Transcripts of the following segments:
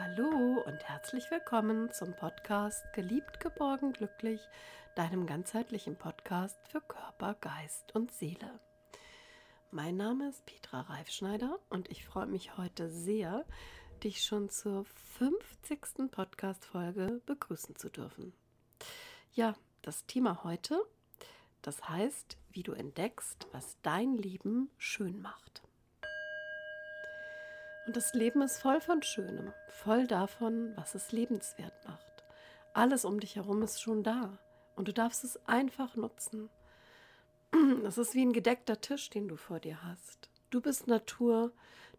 Hallo und herzlich willkommen zum Podcast Geliebt, geborgen, glücklich, deinem ganzheitlichen Podcast für Körper, Geist und Seele. Mein Name ist Petra Reifschneider und ich freue mich heute sehr, dich schon zur 50. Podcast-Folge begrüßen zu dürfen. Ja, das Thema heute, das heißt, wie du entdeckst, was dein Leben schön macht. Und das Leben ist voll von Schönem, voll davon, was es lebenswert macht. Alles um dich herum ist schon da und du darfst es einfach nutzen. Es ist wie ein gedeckter Tisch, den du vor dir hast. Du bist Natur,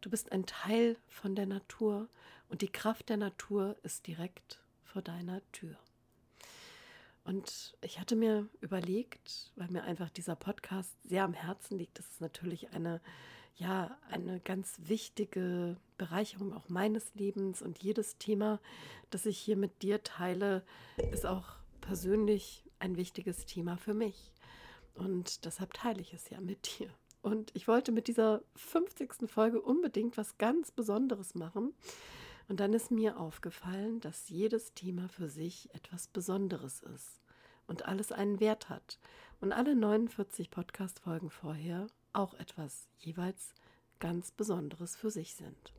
du bist ein Teil von der Natur und die Kraft der Natur ist direkt vor deiner Tür. Und ich hatte mir überlegt, weil mir einfach dieser Podcast sehr am Herzen liegt, das ist natürlich eine ja eine ganz wichtige Bereicherung auch meines Lebens und jedes Thema, das ich hier mit dir teile, ist auch persönlich ein wichtiges Thema für mich. Und deshalb teile ich es ja mit dir. Und ich wollte mit dieser 50. Folge unbedingt was ganz Besonderes machen. Und dann ist mir aufgefallen, dass jedes Thema für sich etwas Besonderes ist und alles einen Wert hat. Und alle 49 Podcast-Folgen vorher auch etwas jeweils ganz Besonderes für sich sind.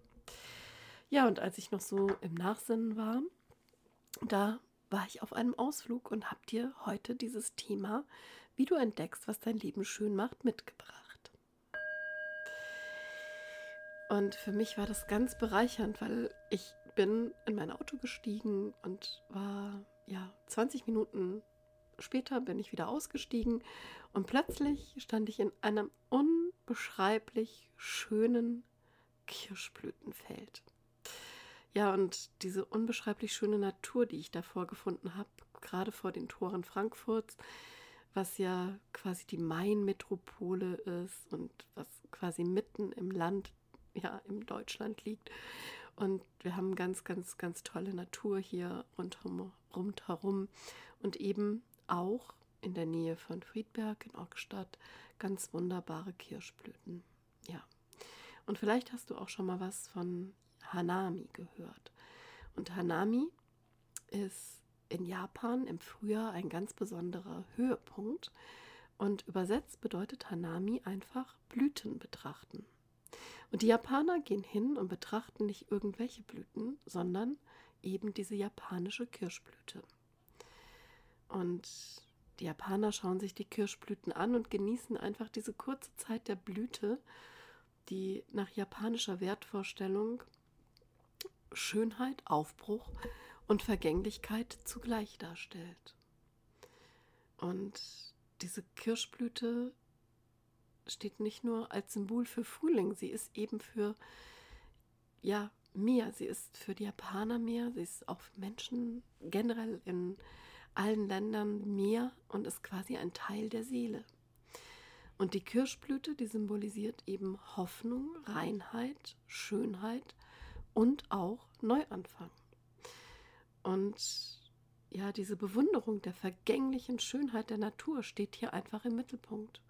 Ja, und als ich noch so im Nachsinnen war, da war ich auf einem Ausflug und habe dir heute dieses Thema, wie du entdeckst, was dein Leben schön macht, mitgebracht. Und für mich war das ganz bereichernd, weil ich bin in mein Auto gestiegen und war ja 20 Minuten später bin ich wieder ausgestiegen und plötzlich stand ich in einem unbeschreiblich schönen Kirschblütenfeld. Ja, und diese unbeschreiblich schöne Natur, die ich da vorgefunden habe, gerade vor den Toren Frankfurts, was ja quasi die Main-Metropole ist und was quasi mitten im Land, ja, im Deutschland liegt. Und wir haben ganz, ganz, ganz tolle Natur hier rundherum und eben auch in der Nähe von Friedberg in Ockstadt ganz wunderbare Kirschblüten. Ja. Und vielleicht hast du auch schon mal was von Hanami gehört. Und Hanami ist in Japan im Frühjahr ein ganz besonderer Höhepunkt. Und übersetzt bedeutet Hanami einfach Blüten betrachten. Und die Japaner gehen hin und betrachten nicht irgendwelche Blüten, sondern eben diese japanische Kirschblüte. Und die Japaner schauen sich die Kirschblüten an und genießen einfach diese kurze Zeit der Blüte, die nach japanischer Wertvorstellung Schönheit, Aufbruch und Vergänglichkeit zugleich darstellt. Und diese Kirschblüte steht nicht nur als Symbol für Frühling, sie ist eben für ja mehr. Sie ist für die Japaner mehr, sie ist auch für Menschen generell in allen Ländern mehr und ist quasi ein Teil der Seele. Und die Kirschblüte, die symbolisiert eben Hoffnung, Reinheit, Schönheit und auch Neuanfang. Und ja, diese Bewunderung der vergänglichen Schönheit der Natur steht hier einfach im Mittelpunkt.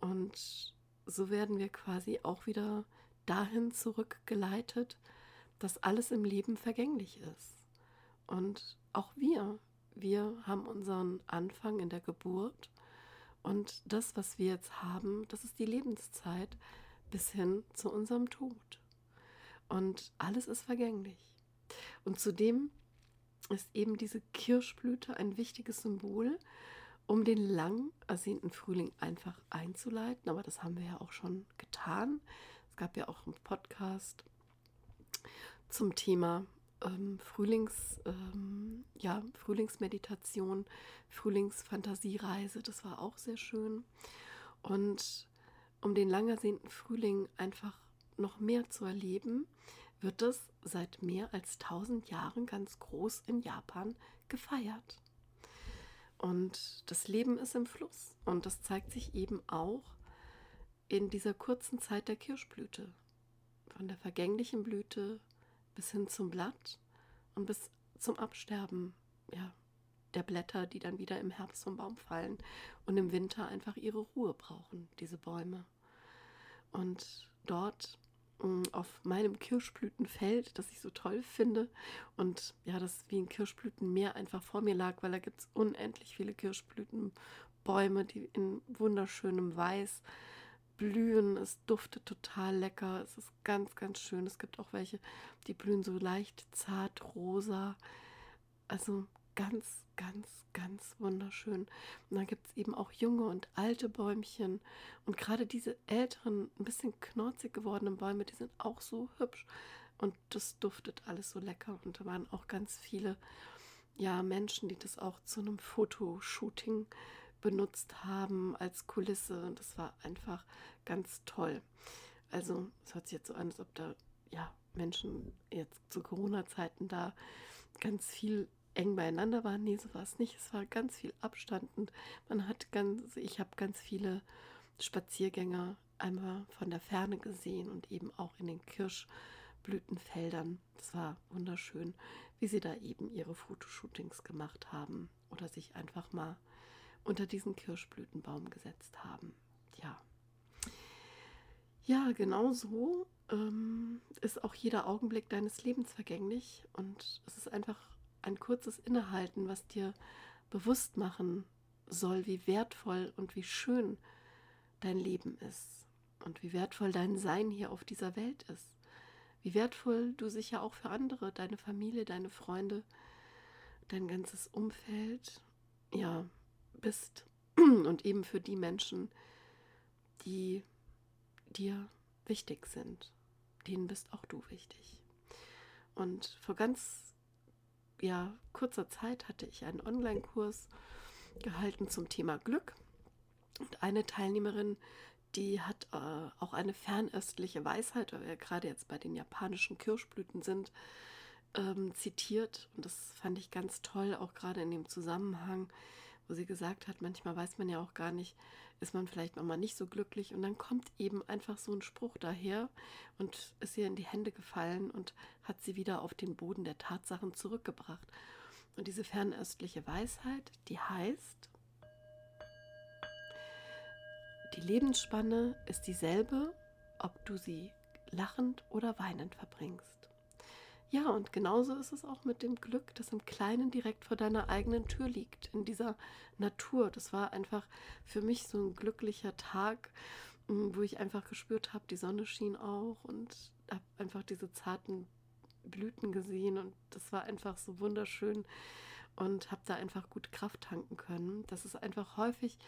Und so werden wir quasi auch wieder dahin zurückgeleitet, dass alles im Leben vergänglich ist. Und auch wir, wir haben unseren Anfang in der Geburt und das, was wir jetzt haben, das ist die Lebenszeit bis hin zu unserem Tod. Und alles ist vergänglich. Und zudem ist eben diese Kirschblüte ein wichtiges Symbol, um den lang ersehnten Frühling einfach einzuleiten. Aber das haben wir ja auch schon getan. Es gab ja auch einen Podcast zum Thema ähm, Frühlings, ähm, ja, Frühlingsmeditation, Frühlingsfantasiereise, das war auch sehr schön. Und um den lang ersehnten Frühling einfach noch mehr zu erleben, wird es seit mehr als 1000 Jahren ganz groß in Japan gefeiert. Und das Leben ist im Fluss und das zeigt sich eben auch in dieser kurzen Zeit der Kirschblüte. Von der vergänglichen Blüte bis hin zum Blatt und bis zum Absterben ja, der Blätter, die dann wieder im Herbst vom Baum fallen und im Winter einfach ihre Ruhe brauchen, diese Bäume. Und dort mm, auf meinem Kirschblütenfeld, das ich so toll finde. Und ja, das wie ein Kirschblütenmeer einfach vor mir lag, weil da gibt es unendlich viele Kirschblütenbäume, die in wunderschönem Weiß blühen. Es duftet total lecker. Es ist ganz, ganz schön. Es gibt auch welche, die blühen so leicht zart rosa. Also ganz, ganz, ganz wunderschön. Und dann gibt es eben auch junge und alte Bäumchen. Und gerade diese älteren, ein bisschen knorzig gewordenen Bäume, die sind auch so hübsch. Und das duftet alles so lecker. Und da waren auch ganz viele ja, Menschen, die das auch zu einem Fotoshooting benutzt haben als Kulisse. Und das war einfach ganz toll. Also es hört sich jetzt so an, als ob da ja Menschen jetzt zu Corona-Zeiten da ganz viel eng beieinander waren. Nee, so war es nicht. Es war ganz viel Abstand und man hat ganz, ich habe ganz viele Spaziergänger einmal von der Ferne gesehen und eben auch in den Kirschblütenfeldern. Es war wunderschön, wie sie da eben ihre Fotoshootings gemacht haben oder sich einfach mal unter diesen Kirschblütenbaum gesetzt haben. Ja. Ja, genau so ähm, ist auch jeder Augenblick deines Lebens vergänglich und es ist einfach ein kurzes Innehalten, was dir bewusst machen soll, wie wertvoll und wie schön dein Leben ist und wie wertvoll dein Sein hier auf dieser Welt ist. Wie wertvoll du sicher auch für andere, deine Familie, deine Freunde, dein ganzes Umfeld, ja, bist und eben für die Menschen, die dir wichtig sind. Denen bist auch du wichtig. Und vor ganz ja, kurzer Zeit hatte ich einen Online-Kurs gehalten zum Thema Glück. Und eine Teilnehmerin, die hat äh, auch eine fernöstliche Weisheit, weil wir gerade jetzt bei den japanischen Kirschblüten sind, ähm, zitiert. Und das fand ich ganz toll, auch gerade in dem Zusammenhang, wo sie gesagt hat, manchmal weiß man ja auch gar nicht, ist man vielleicht nochmal nicht so glücklich und dann kommt eben einfach so ein Spruch daher und ist ihr in die Hände gefallen und hat sie wieder auf den Boden der Tatsachen zurückgebracht. Und diese fernöstliche Weisheit, die heißt, die Lebensspanne ist dieselbe, ob du sie lachend oder weinend verbringst. Ja, und genauso ist es auch mit dem Glück, das im Kleinen direkt vor deiner eigenen Tür liegt, in dieser Natur. Das war einfach für mich so ein glücklicher Tag, mm, wo ich einfach gespürt habe, die Sonne schien auch und habe einfach diese zarten Blüten gesehen und das war einfach so wunderschön und habe da einfach gut Kraft tanken können. Das ist einfach häufig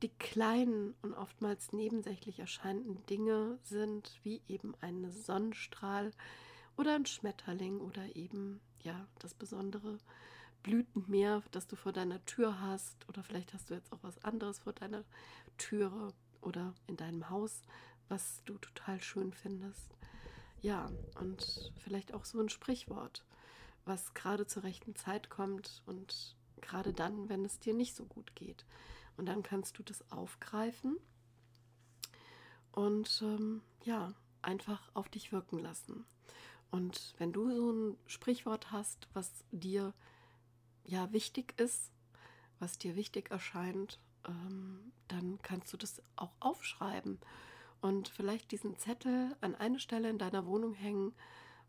die kleinen und oftmals nebensächlich erscheinenden Dinge sind, wie eben ein Sonnenstrahl, oder ein Schmetterling oder eben ja das besondere Blütenmeer, das du vor deiner Tür hast oder vielleicht hast du jetzt auch was anderes vor deiner Türe oder in deinem Haus, was du total schön findest. Ja, und vielleicht auch so ein Sprichwort, was gerade zur rechten Zeit kommt und gerade dann, wenn es dir nicht so gut geht. Und dann kannst du das aufgreifen und ähm, ja, einfach auf dich wirken lassen. Und wenn du so ein Sprichwort hast, was dir ja wichtig ist, was dir wichtig erscheint, ähm, dann kannst du das auch aufschreiben und vielleicht diesen Zettel an eine Stelle in deiner Wohnung hängen,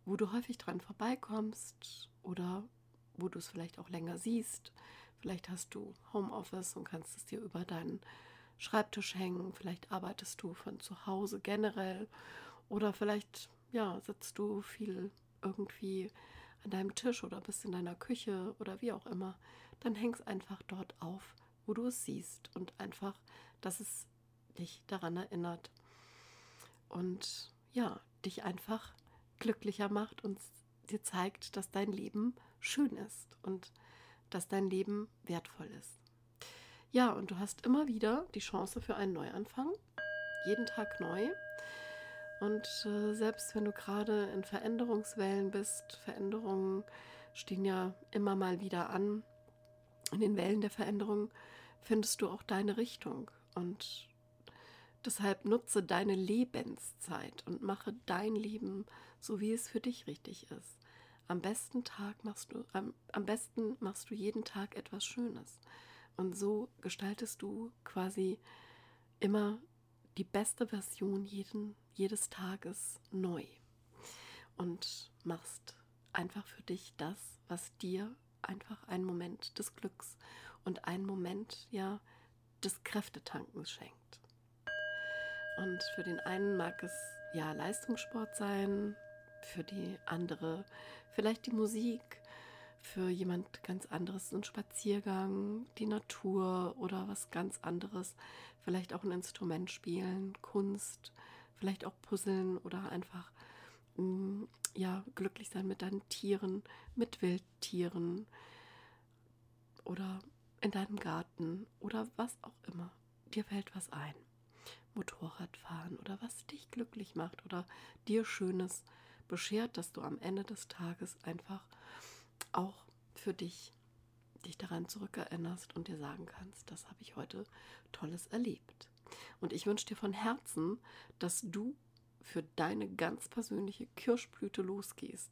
wo du häufig dran vorbeikommst oder wo du es vielleicht auch länger siehst. Vielleicht hast du Homeoffice und kannst es dir über deinen Schreibtisch hängen. Vielleicht arbeitest du von zu Hause generell oder vielleicht ja, sitzt du viel irgendwie an deinem Tisch oder bist in deiner Küche oder wie auch immer, dann hängst einfach dort auf, wo du es siehst und einfach, dass es dich daran erinnert und ja, dich einfach glücklicher macht und dir zeigt, dass dein Leben schön ist und dass dein Leben wertvoll ist. Ja, und du hast immer wieder die Chance für einen Neuanfang, jeden Tag neu. Und äh, selbst wenn du gerade in Veränderungswellen bist, Veränderungen stehen ja immer mal wieder an. In den Wellen der Veränderung findest du auch deine Richtung. Und deshalb nutze deine Lebenszeit und mache dein Leben so, wie es für dich richtig ist. Am besten Tag machst du, am, am besten machst du jeden Tag etwas Schönes. Und so gestaltest du quasi immer die beste Version jeden jedes Tages neu und machst einfach für dich das, was dir einfach einen Moment des Glücks und einen Moment ja des Kräftetankens schenkt. Und für den einen mag es ja Leistungssport sein, für die andere vielleicht die Musik, für jemand ganz anderes ein Spaziergang, die Natur oder was ganz anderes, vielleicht auch ein Instrument spielen, Kunst, vielleicht auch Puzzeln oder einfach mm, ja glücklich sein mit deinen Tieren, mit Wildtieren oder in deinem Garten oder was auch immer. Dir fällt was ein. Motorradfahren oder was dich glücklich macht oder dir Schönes beschert, dass du am Ende des Tages einfach auch für dich dich daran zurückerinnerst und dir sagen kannst, das habe ich heute Tolles erlebt. Und ich wünsche dir von Herzen, dass du für deine ganz persönliche Kirschblüte losgehst,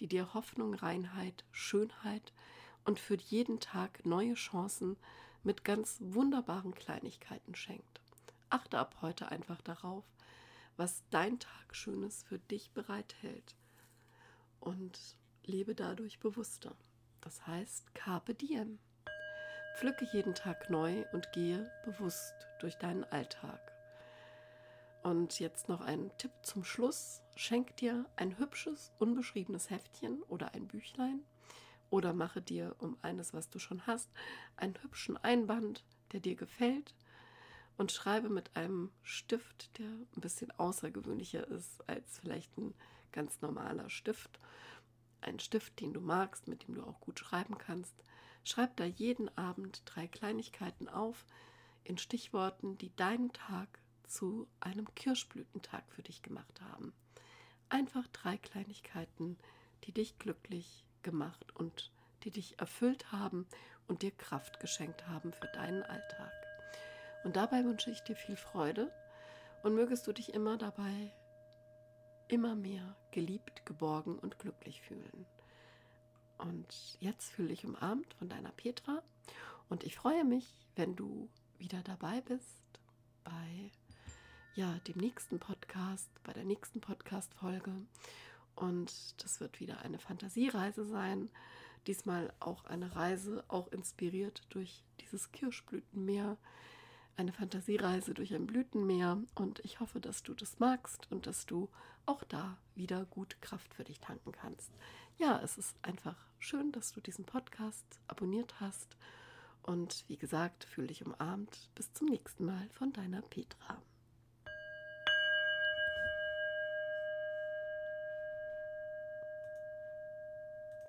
die dir Hoffnung, Reinheit, Schönheit und für jeden Tag neue Chancen mit ganz wunderbaren Kleinigkeiten schenkt. Achte ab heute einfach darauf, was dein Tag Schönes für dich bereithält und lebe dadurch bewusster. Das heißt, carpe diem. Pflücke jeden Tag neu und gehe bewusst durch deinen Alltag. Und jetzt noch ein Tipp zum Schluss. Schenk dir ein hübsches, unbeschriebenes Heftchen oder ein Büchlein oder mache dir um eines, was du schon hast, einen hübschen Einband, der dir gefällt und schreibe mit einem Stift, der ein bisschen außergewöhnlicher ist als vielleicht ein ganz normaler Stift. Ein Stift, den du magst, mit dem du auch gut schreiben kannst. Schreib da jeden Abend drei Kleinigkeiten auf in Stichworten, die deinen Tag zu einem Kirschblütentag für dich gemacht haben. Einfach drei Kleinigkeiten, die dich glücklich gemacht und die dich erfüllt haben und dir Kraft geschenkt haben für deinen Alltag. Und dabei wünsche ich dir viel Freude und mögest du dich immer dabei immer mehr geliebt, geborgen und glücklich fühlen. Und jetzt fühle ich umarmt von deiner Petra und ich freue mich, wenn du wieder dabei bist bei ja, dem nächsten Podcast, bei der nächsten Podcast Folge und das wird wieder eine Fantasiereise sein. Diesmal auch eine Reise, auch inspiriert durch dieses Kirschblütenmeer, eine Fantasiereise durch ein Blütenmeer und ich hoffe, dass du das magst und dass du auch da wieder gut Kraft für dich tanken kannst. Ja, es ist einfach schön, dass du diesen Podcast abonniert hast und wie gesagt, fühle dich umarmt. Bis zum nächsten Mal von deiner Petra.